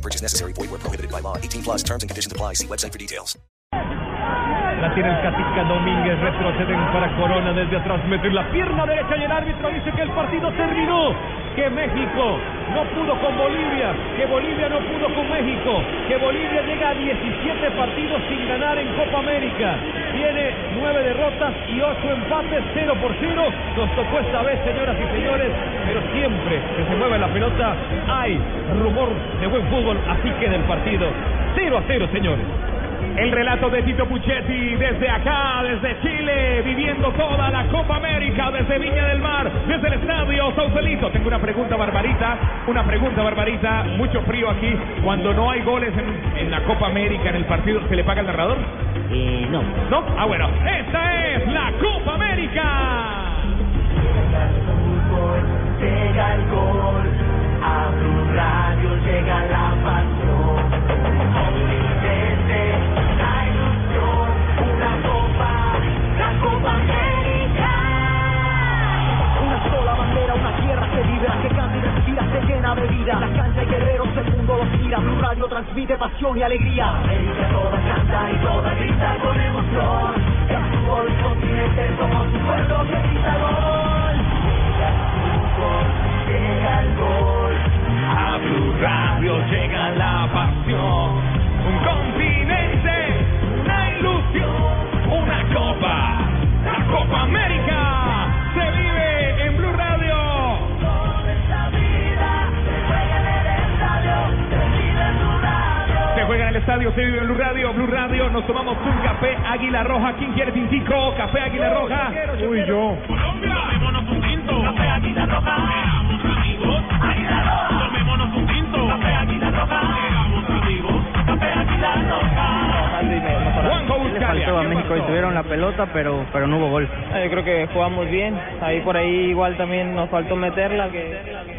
Purchase necessary. Void where prohibited by law. 18 plus terms and conditions apply. See website for details. La tiene el Catica Domínguez, retroceden para Corona desde atrás, meter la pierna derecha y el árbitro dice que el partido terminó, que México no pudo con Bolivia, que Bolivia no pudo con México, que Bolivia llega a 17 partidos sin ganar en Copa América, tiene 9 derrotas y 8 empates, 0 por 0, nos tocó esta vez señoras y señores, pero siempre que se mueve la pelota hay rumor de buen fútbol, así que del partido. 0 a 0 señores. El relato de Tito Puchetti desde acá, desde Chile, viviendo toda la Copa América, desde Viña del Mar, desde el estadio Saucelito. Tengo una pregunta, Barbarita, una pregunta, Barbarita. Mucho frío aquí. Cuando no hay goles en, en la Copa América, en el partido, ¿se le paga al narrador? Eh, no. ¿No? Ah, bueno. Esta es la Copa América. Blue Radio transmite pasión y alegría. América toda canta y toda grita con emoción. Que a fútbol continente somos un pueblo que grita juega en el estadio, se vive en Blue Radio. Blue Radio, nos tomamos un café Águila Roja. ¿Quién quiere tintico? Café Águila Roja. Uy, yo. Colombia, tomémonos un tinto. Café Águila Roja. Seamos amigos. Águila Roja. Tomémonos un tinto. Café Águila Roja. Seamos amigos. Café Águila Roja. Juanjo Buscalia. faltó a ¿qué México y tuvieron la pelota, pero pero no hubo gol. Eh, Yo creo que jugamos bien. Ahí por ahí igual también nos faltó meterla. Que...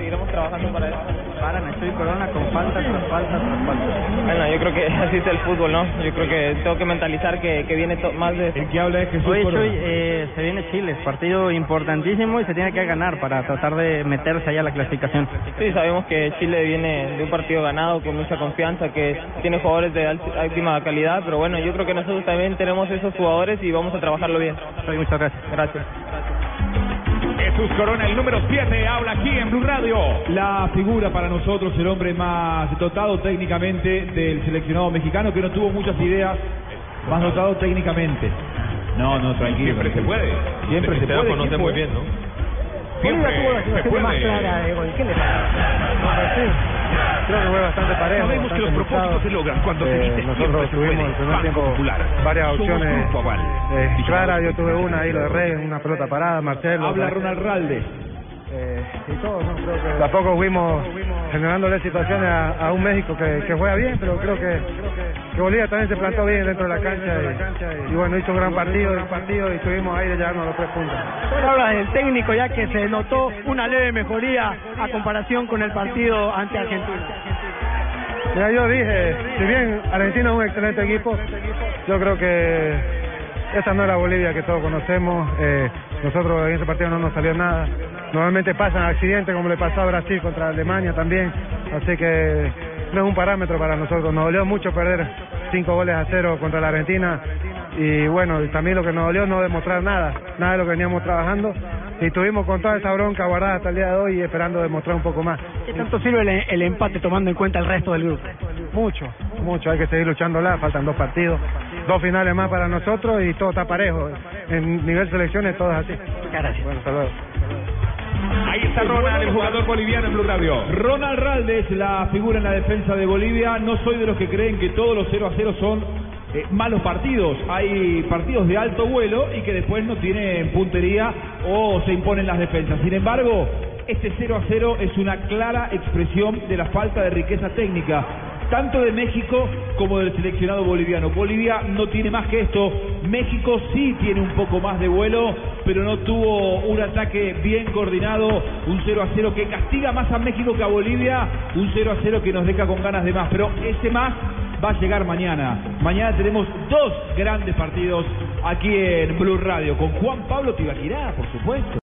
seguiremos trabajando para eso. Paran a Chuy Corona con falta tras falta tras falta. Bueno, yo creo que así es el fútbol, ¿no? Yo creo que tengo que mentalizar que, que viene to- más de... El que habla es Jesús Oye. Chuy, eh, se viene Chile, partido importantísimo y se tiene que ganar para tratar de meterse allá a la clasificación. Sí, sabemos que Chile viene de un partido ganado con mucha confianza, que tiene jugadores de alt- última calidad, pero bueno, yo creo que nosotros también tenemos esos jugadores y vamos a trabajarlo bien. Chuy, muchas gracias. Gracias. Jesús Corona, el número 7, habla aquí en Blue Radio. La figura para nosotros, el hombre más dotado técnicamente del seleccionado mexicano, que no tuvo muchas ideas, más dotado técnicamente. No, no, tranquilo. Siempre se puede. Siempre se lo puede. conoce ¿quién muy bien, ¿no? Siempre se situación más puede. clara de gol. ¿Qué le pasa? Creo que fue bastante parejo. Sabemos que los bastante propósitos se logran cuando se Eh, dice nosotros se tuvimos el primer tiempo Popular. varias opciones eh, claras. Yo tuve una ahí, lo de Rey, una pelota parada, Marcelo. Habla Ronald Ralde. Eh, y todo, ¿no? Creo que tampoco fuimos generándole situaciones a, a un México que, que juega bien, pero creo que, que Bolivia también se plantó bien dentro de la cancha y, y bueno, hizo un gran partido, gran partido y estuvimos ahí de llevarnos los tres puntos. habla del técnico ya que se notó una leve mejoría a comparación con el partido ante Argentina. Mira, yo dije, si bien Argentina es un excelente equipo, yo creo que esa no es la Bolivia que todos conocemos. Eh, nosotros en ese partido no nos salió nada. Normalmente pasan accidentes como le pasó a Brasil contra Alemania también. Así que no es un parámetro para nosotros. Nos dolió mucho perder cinco goles a cero contra la Argentina. Y bueno, también lo que nos dolió no demostrar nada, nada de lo que veníamos trabajando. Y estuvimos con toda esa bronca guardada hasta el día de hoy y esperando demostrar un poco más. ¿Qué tanto sirve el, el empate tomando en cuenta el resto del grupo? Mucho, mucho, hay que seguir luchándola, faltan dos partidos, dos finales más para nosotros y todo está parejo. En nivel selecciones todo es así. Gracias. Bueno, hasta luego. Ahí está Ronald, el jugador boliviano en Blue Radio. Ronald Ralde es la figura en la defensa de Bolivia. No soy de los que creen que todos los 0 a 0 son eh, malos partidos. Hay partidos de alto vuelo y que después no tienen puntería o se imponen las defensas. Sin embargo, este 0 a 0 es una clara expresión de la falta de riqueza técnica tanto de México como del seleccionado boliviano. Bolivia no tiene más que esto. México sí tiene un poco más de vuelo, pero no tuvo un ataque bien coordinado. Un 0 a 0 que castiga más a México que a Bolivia. Un 0 a 0 que nos deja con ganas de más. Pero ese más va a llegar mañana. Mañana tenemos dos grandes partidos aquí en Blue Radio con Juan Pablo Tibaquirá, por supuesto.